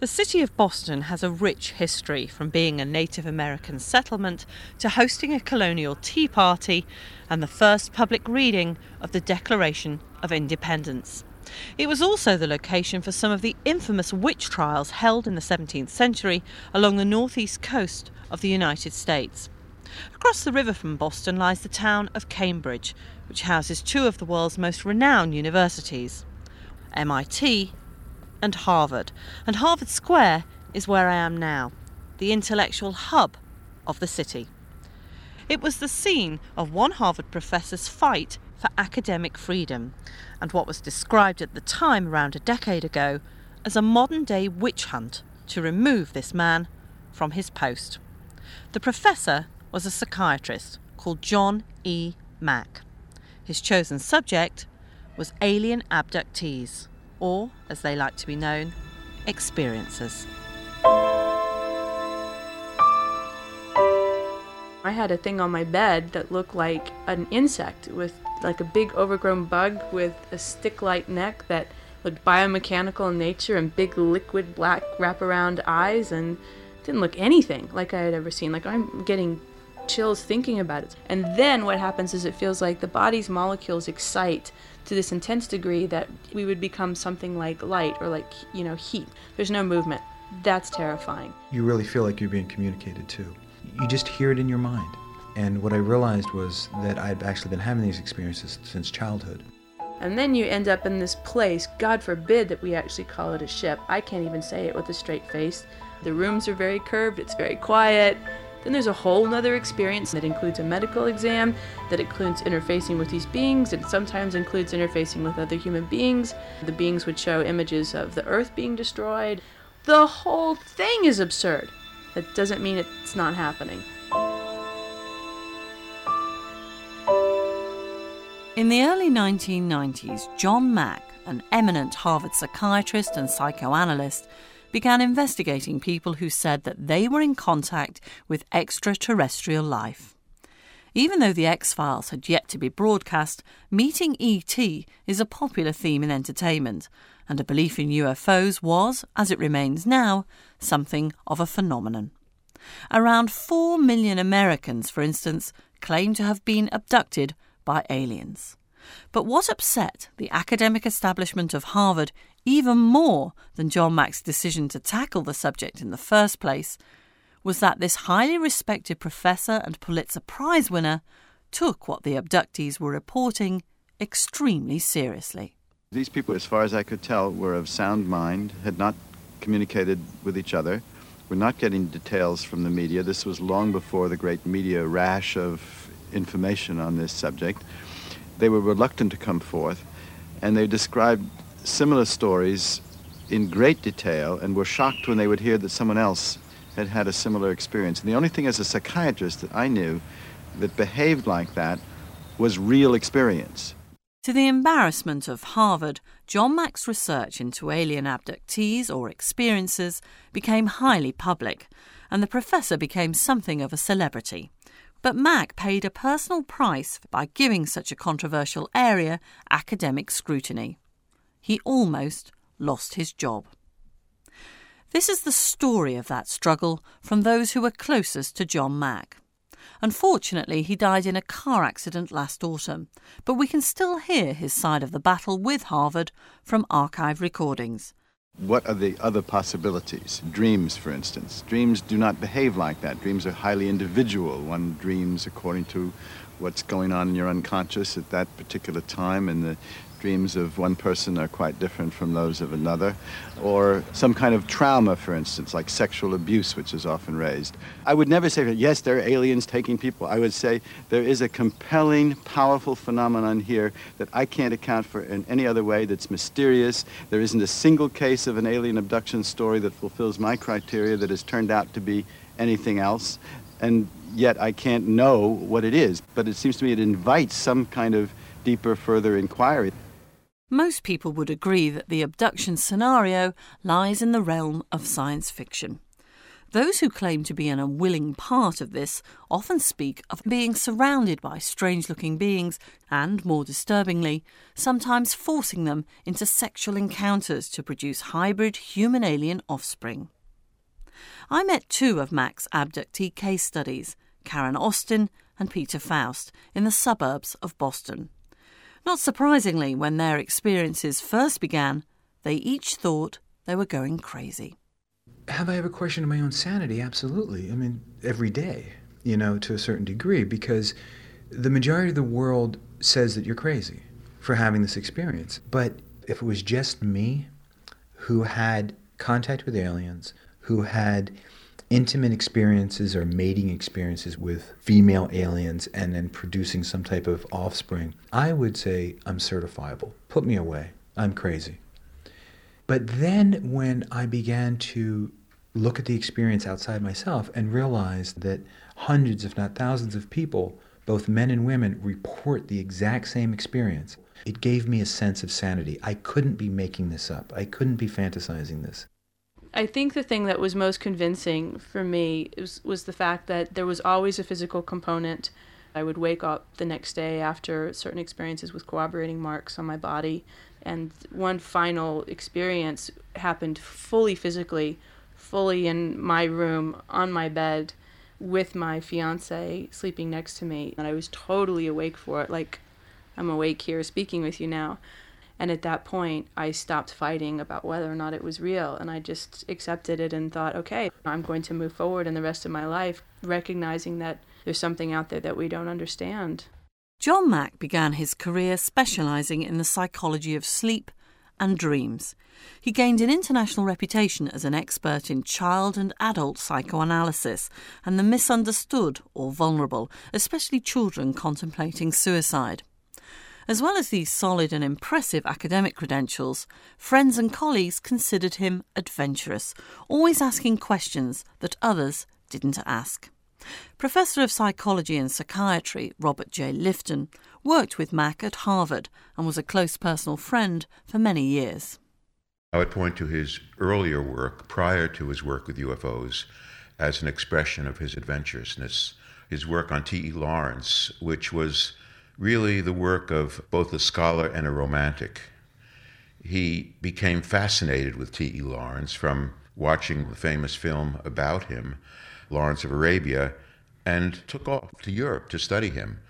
The city of Boston has a rich history from being a Native American settlement to hosting a colonial tea party and the first public reading of the Declaration of Independence. It was also the location for some of the infamous witch trials held in the 17th century along the northeast coast of the United States. Across the river from Boston lies the town of Cambridge, which houses two of the world's most renowned universities MIT and Harvard. And Harvard Square is where I am now, the intellectual hub of the city. It was the scene of one Harvard professor's fight for academic freedom and what was described at the time, around a decade ago, as a modern day witch hunt to remove this man from his post. The professor was a psychiatrist called John E. Mack. His chosen subject was alien abductees or, as they like to be known, experiencers. I had a thing on my bed that looked like an insect with like a big overgrown bug with a stick like neck that looked biomechanical in nature and big liquid black wraparound eyes and didn't look anything like I had ever seen. Like I'm getting chills thinking about it. And then what happens is it feels like the body's molecules excite to this intense degree that we would become something like light or like, you know, heat. There's no movement. That's terrifying. You really feel like you're being communicated to. You just hear it in your mind. And what I realized was that I'd actually been having these experiences since childhood. And then you end up in this place, God forbid that we actually call it a ship. I can't even say it with a straight face. The rooms are very curved, it's very quiet, then there's a whole nother experience that includes a medical exam, that includes interfacing with these beings, it sometimes includes interfacing with other human beings. The beings would show images of the earth being destroyed. The whole thing is absurd. That doesn't mean it's not happening. In the early 1990s, John Mack, an eminent Harvard psychiatrist and psychoanalyst, began investigating people who said that they were in contact with extraterrestrial life. Even though The X Files had yet to be broadcast, meeting ET is a popular theme in entertainment, and a belief in UFOs was, as it remains now, something of a phenomenon. Around 4 million Americans, for instance, claim to have been abducted by aliens. But what upset the academic establishment of Harvard even more than John Mack's decision to tackle the subject in the first place was that this highly respected professor and Pulitzer Prize winner took what the abductees were reporting extremely seriously. These people, as far as I could tell, were of sound mind, had not communicated with each other, were not getting details from the media. This was long before the great media rash of information on this subject. They were reluctant to come forth, and they described similar stories in great detail and were shocked when they would hear that someone else had had a similar experience. And the only thing as a psychiatrist that I knew that behaved like that was real experience. To the embarrassment of Harvard, John Mack's research into alien abductees or experiences became highly public, and the professor became something of a celebrity. But Mack paid a personal price by giving such a controversial area academic scrutiny he almost lost his job. This is the story of that struggle from those who were closest to John Mack. Unfortunately, he died in a car accident last autumn, but we can still hear his side of the battle with Harvard from archive recordings. What are the other possibilities? Dreams, for instance. Dreams do not behave like that. Dreams are highly individual. One dreams according to what's going on in your unconscious at that particular time, and the dreams of one person are quite different from those of another, or some kind of trauma, for instance, like sexual abuse, which is often raised. I would never say, yes, there are aliens taking people. I would say there is a compelling, powerful phenomenon here that I can't account for in any other way that's mysterious. There isn't a single case of an alien abduction story that fulfills my criteria that has turned out to be anything else. And yet I can't know what it is. But it seems to me it invites some kind of deeper, further inquiry. Most people would agree that the abduction scenario lies in the realm of science fiction. Those who claim to be an unwilling part of this often speak of being surrounded by strange looking beings and, more disturbingly, sometimes forcing them into sexual encounters to produce hybrid human alien offspring. I met two of Mack's abductee case studies, Karen Austin and Peter Faust, in the suburbs of Boston. Not surprisingly, when their experiences first began, they each thought they were going crazy have I ever questioned my own sanity? Absolutely. I mean, every day, you know, to a certain degree, because the majority of the world says that you're crazy for having this experience. But if it was just me who had contact with aliens, who had intimate experiences or mating experiences with female aliens and then producing some type of offspring, I would say I'm certifiable. Put me away. I'm crazy. But then when I began to look at the experience outside myself and realize that hundreds, if not thousands, of people, both men and women, report the exact same experience. It gave me a sense of sanity. I couldn't be making this up, I couldn't be fantasizing this. I think the thing that was most convincing for me was, was the fact that there was always a physical component. I would wake up the next day after certain experiences with corroborating marks on my body. And one final experience happened fully physically fully in my room on my bed with my fiance sleeping next to me and I was totally awake for it like I'm awake here speaking with you now and at that point I stopped fighting about whether or not it was real. And I just accepted it and thought okay I'm going to move forward in the rest of my life recognizing that there's something out there that we don't understand. John Mack began his career specializing in the psychology of sleep and dreams. He gained an international reputation as an expert in child and adult psychoanalysis and the misunderstood or vulnerable, especially children contemplating suicide. As well as these solid and impressive academic credentials, friends and colleagues considered him adventurous, always asking questions that others didn't ask. Professor of Psychology and Psychiatry Robert J. Lifton worked with Mack at Harvard and was a close personal friend for many years. I would point to his earlier work prior to his work with UFOs as an expression of his adventurousness. His work on T.E. Lawrence, which was really the work of both a scholar and a romantic. He became fascinated with T.E. Lawrence from watching the famous film about him, Lawrence of Arabia, and took off to Europe to study him.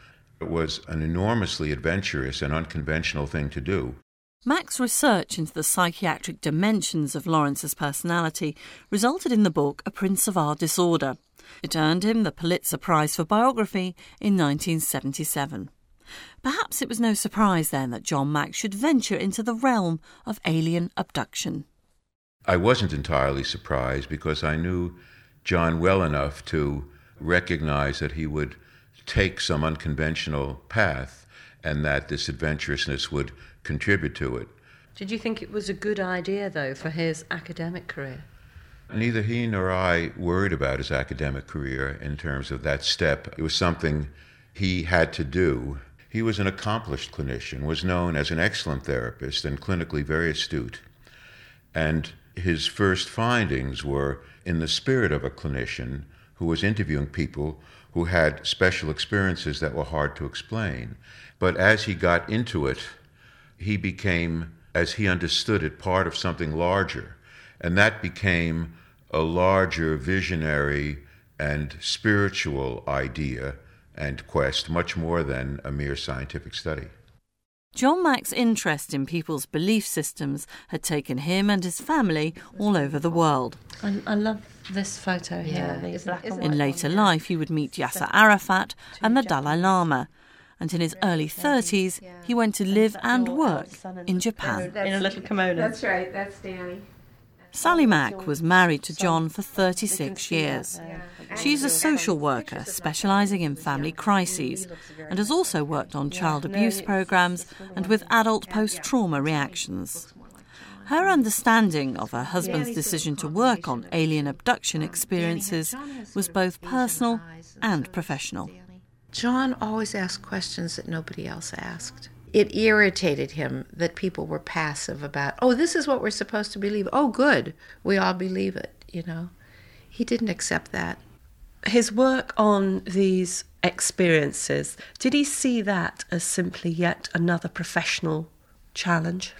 It was an enormously adventurous and unconventional thing to do. Mack's research into the psychiatric dimensions of Lawrence's personality resulted in the book A Prince of Our Disorder. It earned him the Pulitzer Prize for Biography in 1977. Perhaps it was no surprise then that John Mack should venture into the realm of alien abduction. I wasn't entirely surprised because I knew John well enough to recognize that he would take some unconventional path and that this adventurousness would contribute to it. Did you think it was a good idea, though, for his academic career? Neither he nor I worried about his academic career in terms of that step. It was something he had to do. He was an accomplished clinician, was known as an excellent therapist, and clinically very astute. And his first findings were in the spirit of a clinician who was interviewing people who had special experiences that were hard to explain. But as he got into it, he became, as he understood it, part of something larger. And that became a larger visionary and spiritual idea and quest, much more than a mere scientific study. John Mack's interest in people's belief systems had taken him and his family all over the world. I, I love this photo here. Yeah, in later life, he would meet Yasser Arafat and the Dalai Lama, and in his early 30s, he went to live and work in Japan. In a little kimono. That's right, that's Danny. Sally Mack was married to John for 36 years. She's a social worker specialising in family crises and has also worked on child abuse programmes and with adult post trauma reactions. Her understanding of her husband's decision to work on alien abduction experiences was both personal and professional. John always asked questions that nobody else asked. It irritated him that people were passive about, oh, this is what we're supposed to believe. Oh, good, we all believe it, you know. he didn't accept that. His work on these experiences, did he see that as simply yet another professional challenge?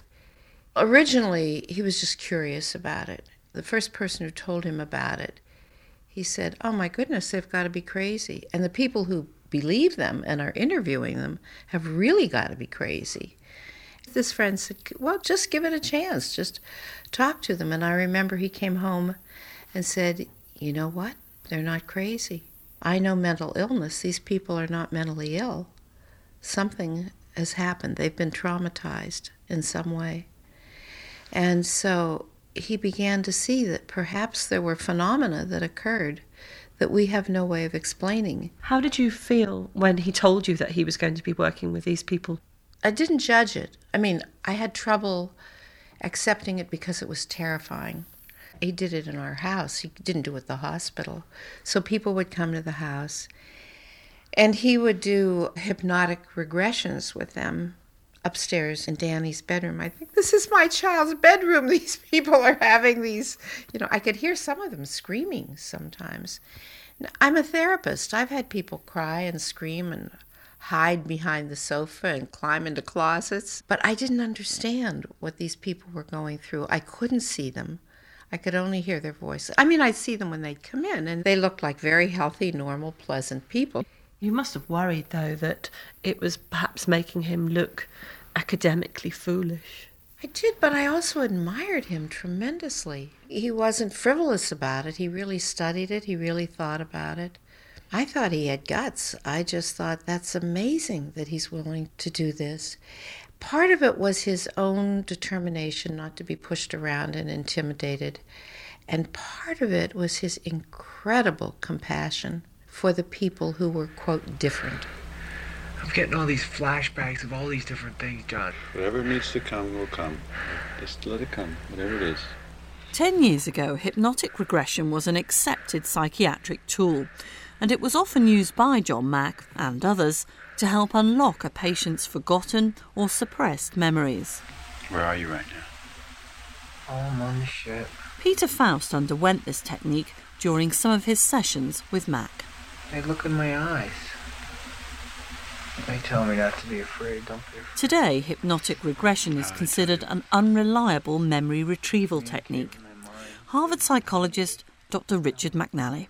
Originally, he was just curious about it. The first person who told him about it, he said, Oh my goodness, they've got to be crazy. And the people who believe them and are interviewing them have really got to be crazy. This friend said, Well, just give it a chance. Just talk to them. And I remember he came home and said, You know what? They're not crazy. I know mental illness. These people are not mentally ill. Something has happened. They've been traumatized in some way. And so he began to see that perhaps there were phenomena that occurred that we have no way of explaining. How did you feel when he told you that he was going to be working with these people? I didn't judge it. I mean, I had trouble accepting it because it was terrifying. He did it in our house, he didn't do it at the hospital. So people would come to the house and he would do hypnotic regressions with them upstairs in Danny's bedroom. I think this is my child's bedroom. These people are having these, you know, I could hear some of them screaming sometimes. I'm a therapist. I've had people cry and scream and hide behind the sofa and climb into closets. But I didn't understand what these people were going through. I couldn't see them. I could only hear their voices. I mean, I'd see them when they'd come in, and they looked like very healthy, normal, pleasant people. You must have worried, though, that it was perhaps making him look academically foolish. I did, but I also admired him tremendously. He wasn't frivolous about it. He really studied it, he really thought about it. I thought he had guts. I just thought that's amazing that he's willing to do this. Part of it was his own determination not to be pushed around and intimidated. And part of it was his incredible compassion for the people who were, quote, different. I'm getting all these flashbacks of all these different things, John. Whatever needs to come will come. Just let it come, whatever it is. Ten years ago, hypnotic regression was an accepted psychiatric tool, and it was often used by John Mack and others to help unlock a patient's forgotten or suppressed memories. Where are you right now? Oh, I'm on the ship. Peter Faust underwent this technique during some of his sessions with Mack. They look in my eyes. They tell me not to be afraid. Don't be afraid. Today, hypnotic regression is considered an unreliable memory retrieval technique. Harvard psychologist Dr. Richard McNally.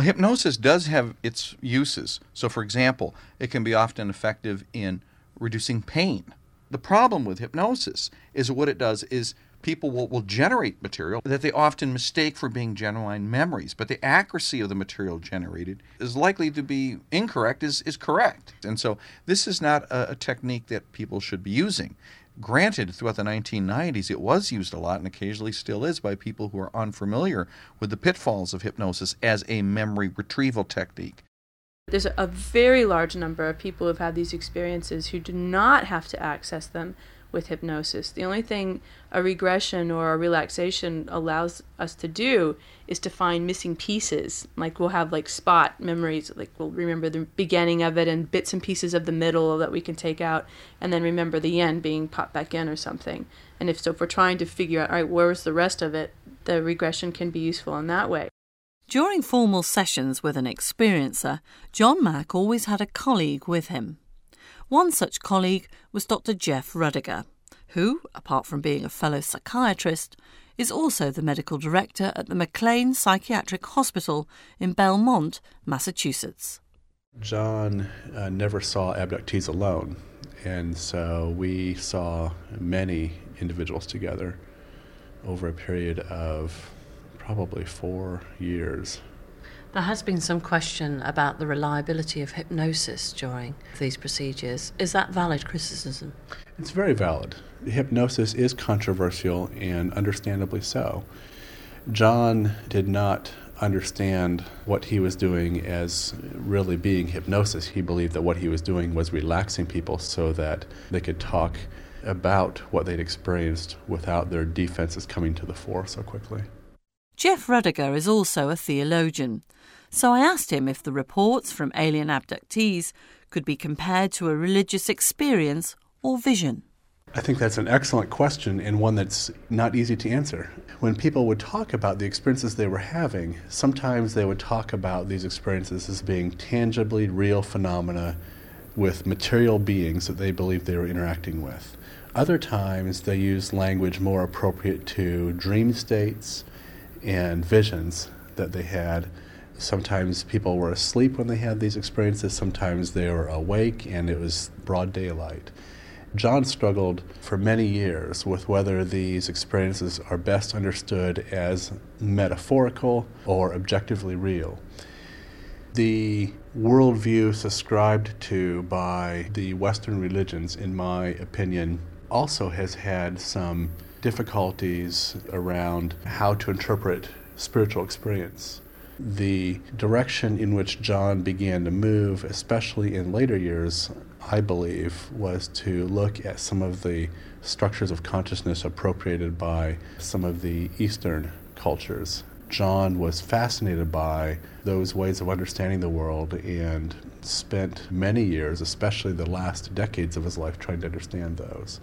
Hypnosis does have its uses. So, for example, it can be often effective in reducing pain. The problem with hypnosis is what it does is people will, will generate material that they often mistake for being genuine memories, but the accuracy of the material generated is likely to be incorrect, is, is correct. And so, this is not a, a technique that people should be using. Granted, throughout the 1990s, it was used a lot and occasionally still is by people who are unfamiliar with the pitfalls of hypnosis as a memory retrieval technique. There's a very large number of people who've had these experiences who do not have to access them with hypnosis. The only thing a regression or a relaxation allows us to do is to find missing pieces. Like we'll have like spot memories, like we'll remember the beginning of it and bits and pieces of the middle that we can take out, and then remember the end being popped back in or something. And if so, if we're trying to figure out, all right, where's the rest of it, the regression can be useful in that way. During formal sessions with an experiencer, John Mack always had a colleague with him. One such colleague was Dr. Jeff Rediger, who, apart from being a fellow psychiatrist, is also the medical director at the McLean Psychiatric Hospital in Belmont, Massachusetts. John uh, never saw abductees alone, and so we saw many individuals together over a period of probably four years. There has been some question about the reliability of hypnosis during these procedures. Is that valid criticism? It's very valid. Hypnosis is controversial, and understandably so. John did not understand what he was doing as really being hypnosis. He believed that what he was doing was relaxing people so that they could talk about what they'd experienced without their defenses coming to the fore so quickly. Jeff Rediger is also a theologian, so I asked him if the reports from alien abductees could be compared to a religious experience or vision. I think that's an excellent question and one that's not easy to answer. When people would talk about the experiences they were having, sometimes they would talk about these experiences as being tangibly real phenomena with material beings that they believed they were interacting with. Other times they used language more appropriate to dream states and visions that they had. Sometimes people were asleep when they had these experiences, sometimes they were awake and it was broad daylight. John struggled for many years with whether these experiences are best understood as metaphorical or objectively real. The worldview subscribed to by the Western religions, in my opinion, also has had some difficulties around how to interpret spiritual experience. The direction in which John began to move, especially in later years, I believe, was to look at some of the structures of consciousness appropriated by some of the Eastern cultures. John was fascinated by those ways of understanding the world and spent many years, especially the last decades of his life, trying to understand those.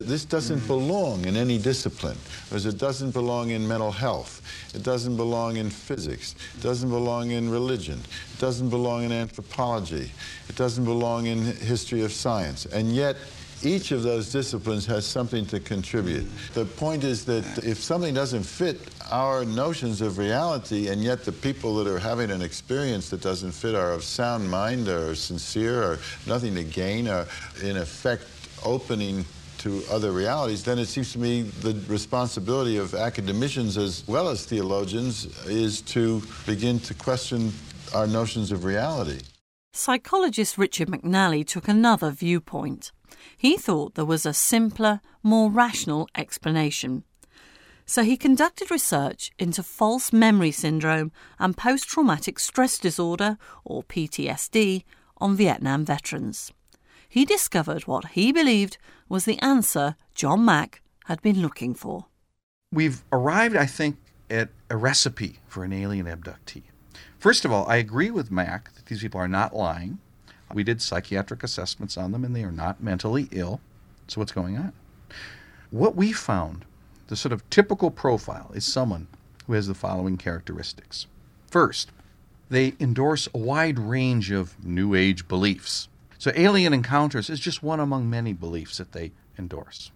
This doesn't hmm. belong in any discipline, because it doesn't belong in mental health. It doesn't belong in physics. It doesn't belong in religion. It doesn't belong in anthropology. It doesn't belong in history of science. And yet, each of those disciplines has something to contribute. The point is that if something doesn't fit our notions of reality, and yet the people that are having an experience that doesn't fit are of sound mind, or sincere, or nothing to gain, are in effect opening to other realities, then it seems to me the responsibility of academicians as well as theologians is to begin to question our notions of reality. Psychologist Richard McNally took another viewpoint. He thought there was a simpler, more rational explanation. So he conducted research into false memory syndrome and post traumatic stress disorder, or PTSD, on Vietnam veterans he discovered what he believed was the answer John Mack had been looking for. We've arrived, I think, at a recipe for an alien abductee. First of all, I agree with Mack that these people are not lying. We did psychiatric assessments on them and they are not mentally ill. So, what's going on? What we found, the sort of typical profile, is someone who has the following characteristics. First, they endorse a wide range of New Age beliefs. So, alien encounters is just one among many beliefs that they endorse.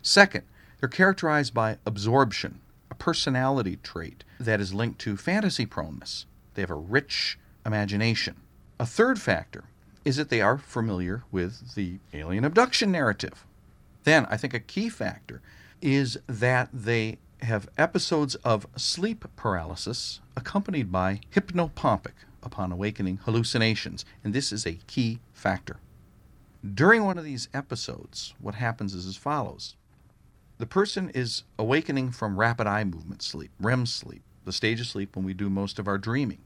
Second, they're characterized by absorption, a personality trait that is linked to fantasy proneness. They have a rich imagination. A third factor is that they are familiar with the alien abduction narrative. Then, I think a key factor is that they have episodes of sleep paralysis accompanied by hypnopompic, upon awakening hallucinations, and this is a key factor. During one of these episodes, what happens is as follows the person is awakening from rapid eye movement sleep, REM sleep, the stage of sleep when we do most of our dreaming.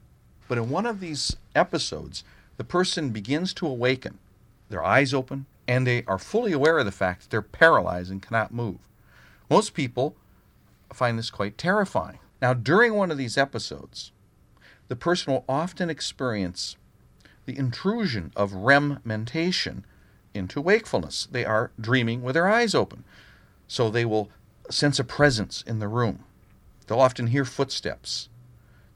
But in one of these episodes, the person begins to awaken, their eyes open, and they are fully aware of the fact that they're paralyzed and cannot move. Most people find this quite terrifying. Now, during one of these episodes, the person will often experience the intrusion of REM mentation into wakefulness. They are dreaming with their eyes open. So they will sense a presence in the room. They'll often hear footsteps.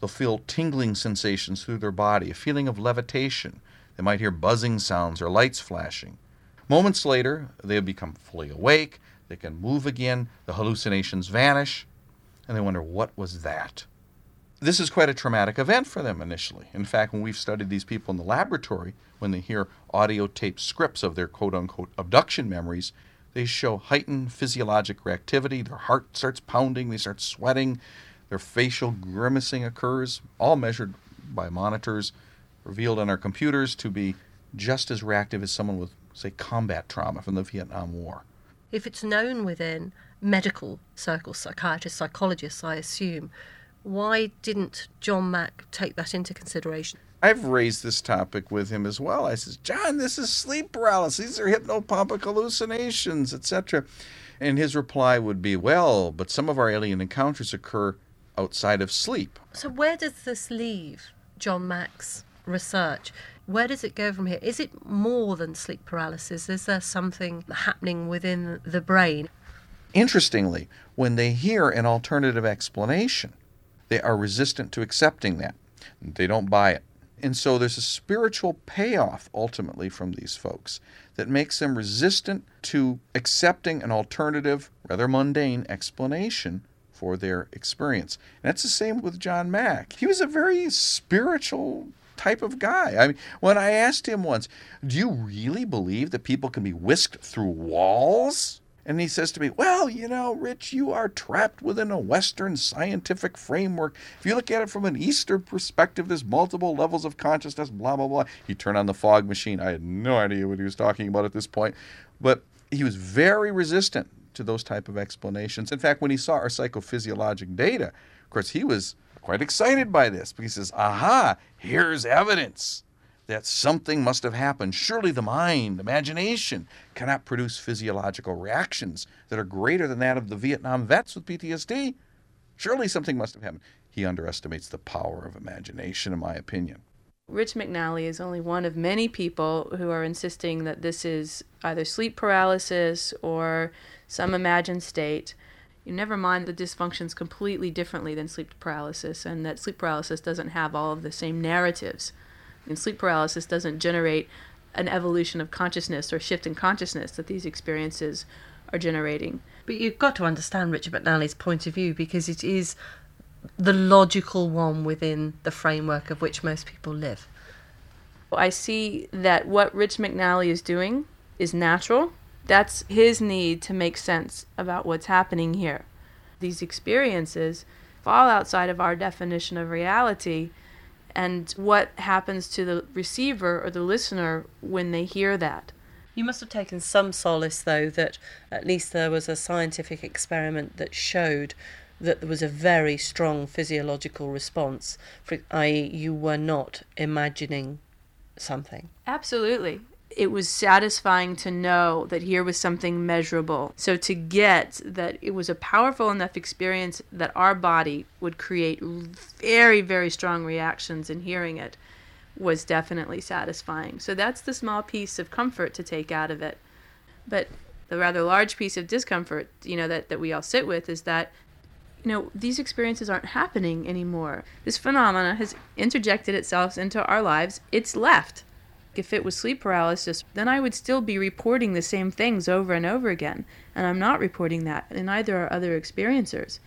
They'll feel tingling sensations through their body, a feeling of levitation. They might hear buzzing sounds or lights flashing. Moments later, they become fully awake. They can move again. The hallucinations vanish. And they wonder, what was that? This is quite a traumatic event for them initially. In fact, when we've studied these people in the laboratory, when they hear audio tape scripts of their quote unquote abduction memories, they show heightened physiologic reactivity. Their heart starts pounding, they start sweating, their facial grimacing occurs, all measured by monitors revealed on our computers to be just as reactive as someone with, say, combat trauma from the Vietnam War. If it's known within medical circles, psychiatrists, psychologists, I assume, why didn't John Mack take that into consideration? I've raised this topic with him as well. I says, John, this is sleep paralysis. These are hypnopompic hallucinations, etc. And his reply would be, well, but some of our alien encounters occur outside of sleep. So where does this leave John Mack's research. Where does it go from here? Is it more than sleep paralysis? Is there something happening within the brain? Interestingly, when they hear an alternative explanation, they are resistant to accepting that. They don't buy it. And so there's a spiritual payoff ultimately from these folks that makes them resistant to accepting an alternative, rather mundane explanation for their experience. And that's the same with John Mack. He was a very spiritual type of guy. I mean, when I asked him once, "Do you really believe that people can be whisked through walls?" And he says to me, Well, you know, Rich, you are trapped within a Western scientific framework. If you look at it from an Eastern perspective, there's multiple levels of consciousness, blah, blah, blah. He turned on the fog machine. I had no idea what he was talking about at this point. But he was very resistant to those type of explanations. In fact, when he saw our psychophysiologic data, of course, he was quite excited by this because he says, Aha, here's evidence that something must have happened. Surely the mind, imagination, cannot produce physiological reactions that are greater than that of the Vietnam vets with PTSD. Surely something must have happened. He underestimates the power of imagination, in my opinion. Rich McNally is only one of many people who are insisting that this is either sleep paralysis or some imagined state. You never mind the dysfunctions completely differently than sleep paralysis, and that sleep paralysis doesn't have all of the same narratives and sleep paralysis doesn't generate an evolution of consciousness or shift in consciousness that these experiences are generating. But you've got to understand Richard McNally's point of view because it is the logical one within the framework of which most people live. I see that what Rich McNally is doing is natural. That's his need to make sense about what's happening here. These experiences fall outside of our definition of reality and what happens to the receiver or the listener when they hear that. You must have taken some solace, though, that at least there was a scientific experiment that showed that there was a very strong physiological response, i.e., you were not imagining something. Absolutely it was satisfying to know that here was something measurable. So to get that it was a powerful enough experience that our body would create very, very strong reactions in hearing it was definitely satisfying. So that's the small piece of comfort to take out of it. But the rather large piece of discomfort, you know, that, that we all sit with is that you know, these experiences aren't happening anymore. This phenomena has interjected itself into our lives. It's left. If it was sleep paralysis, then I would still be reporting the same things over and over again, and I'm not reporting that, and neither are other experiencers.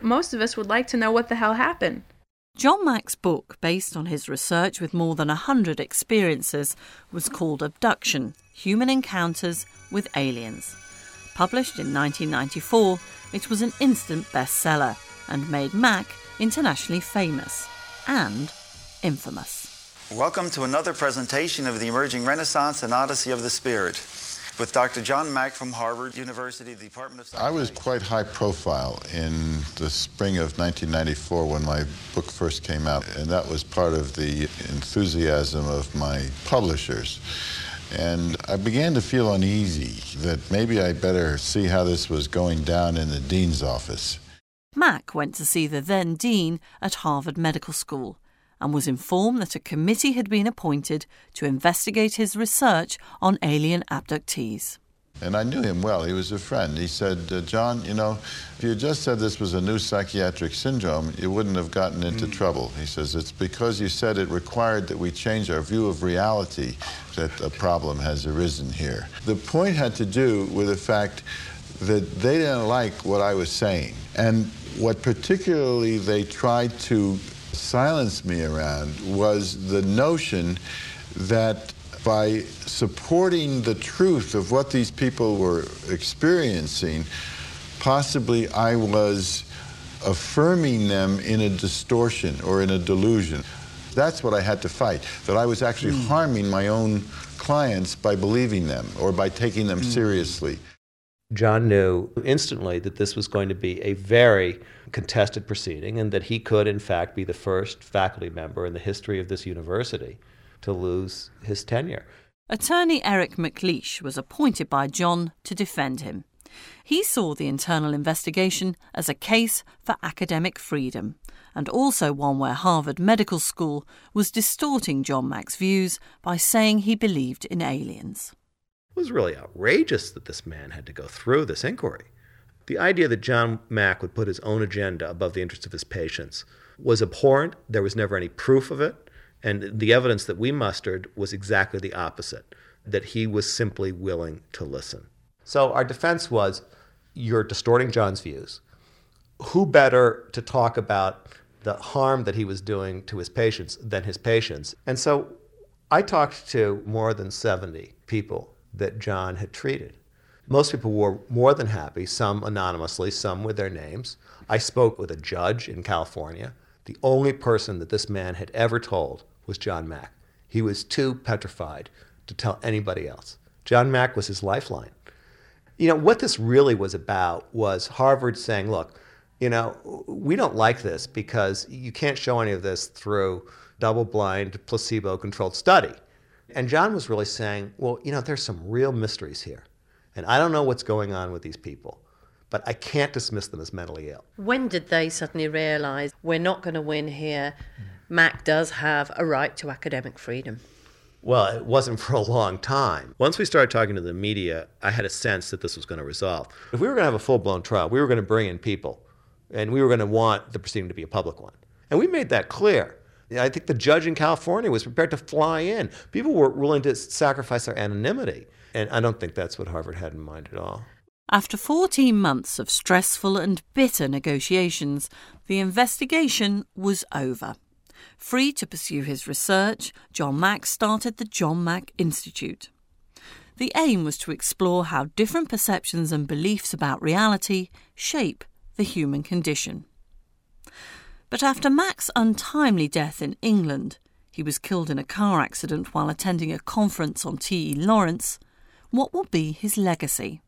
Most of us would like to know what the hell happened. John Mack's book, based on his research with more than a hundred experiences, was called Abduction Human Encounters with Aliens. Published in 1994, it was an instant bestseller and made Mack internationally famous and infamous. Welcome to another presentation of the Emerging Renaissance and Odyssey of the Spirit with Dr. John Mack from Harvard University the Department of Science. I was quite high profile in the spring of 1994 when my book first came out, and that was part of the enthusiasm of my publishers. And I began to feel uneasy that maybe I better see how this was going down in the dean's office. Mack went to see the then dean at Harvard Medical School and was informed that a committee had been appointed to investigate his research on alien abductees. And I knew him well. He was a friend. He said, uh, John, you know, if you just said this was a new psychiatric syndrome, you wouldn't have gotten into mm. trouble. He says, it's because you said it required that we change our view of reality that a problem has arisen here. The point had to do with the fact that they didn't like what I was saying. And what particularly they tried to silenced me around was the notion that by supporting the truth of what these people were experiencing, possibly I was affirming them in a distortion or in a delusion. That's what I had to fight, that I was actually mm. harming my own clients by believing them or by taking them mm. seriously. John knew instantly that this was going to be a very contested proceeding and that he could, in fact, be the first faculty member in the history of this university to lose his tenure. Attorney Eric MacLeish was appointed by John to defend him. He saw the internal investigation as a case for academic freedom, and also one where Harvard Medical School was distorting John Mack's views by saying he believed in aliens. Was really outrageous that this man had to go through this inquiry. The idea that John Mack would put his own agenda above the interests of his patients was abhorrent. There was never any proof of it. And the evidence that we mustered was exactly the opposite that he was simply willing to listen. So our defense was you're distorting John's views. Who better to talk about the harm that he was doing to his patients than his patients? And so I talked to more than 70 people that John had treated. Most people were more than happy, some anonymously, some with their names. I spoke with a judge in California. The only person that this man had ever told was John Mack. He was too petrified to tell anybody else. John Mack was his lifeline. You know, what this really was about was Harvard saying, look, you know, we don't like this because you can't show any of this through double blind, placebo controlled study. And John was really saying, well, you know, there's some real mysteries here. And I don't know what's going on with these people, but I can't dismiss them as mentally ill. When did they suddenly realize we're not going to win here? Mack does have a right to academic freedom. Well, it wasn't for a long time. Once we started talking to the media, I had a sense that this was going to resolve. If we were going to have a full blown trial, we were going to bring in people, and we were going to want the proceeding to be a public one. And we made that clear. I think the judge in California was prepared to fly in. People were willing to sacrifice their anonymity. And I don't think that's what Harvard had in mind at all. After 14 months of stressful and bitter negotiations, the investigation was over. Free to pursue his research, John Mack started the John Mack Institute. The aim was to explore how different perceptions and beliefs about reality shape the human condition. But after Mack's untimely death in England, he was killed in a car accident while attending a conference on T.E. Lawrence, what will be his legacy?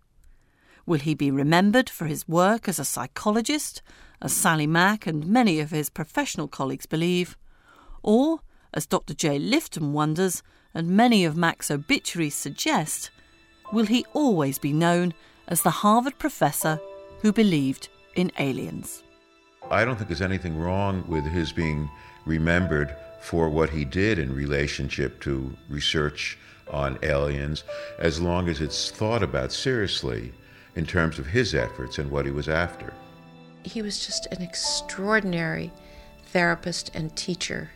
Will he be remembered for his work as a psychologist, as Sally Mack and many of his professional colleagues believe, or, as Dr. J. Lifton wonders, and many of Mack's obituaries suggest, will he always be known as the Harvard professor who believed in aliens? I don't think there's anything wrong with his being remembered for what he did in relationship to research on aliens, as long as it's thought about seriously in terms of his efforts and what he was after. He was just an extraordinary therapist and teacher.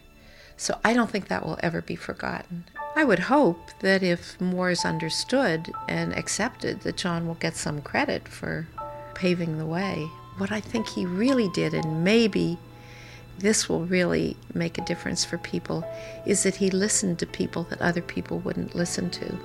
So I don't think that will ever be forgotten. I would hope that if more is understood and accepted, that John will get some credit for paving the way. What I think he really did, and maybe this will really make a difference for people, is that he listened to people that other people wouldn't listen to.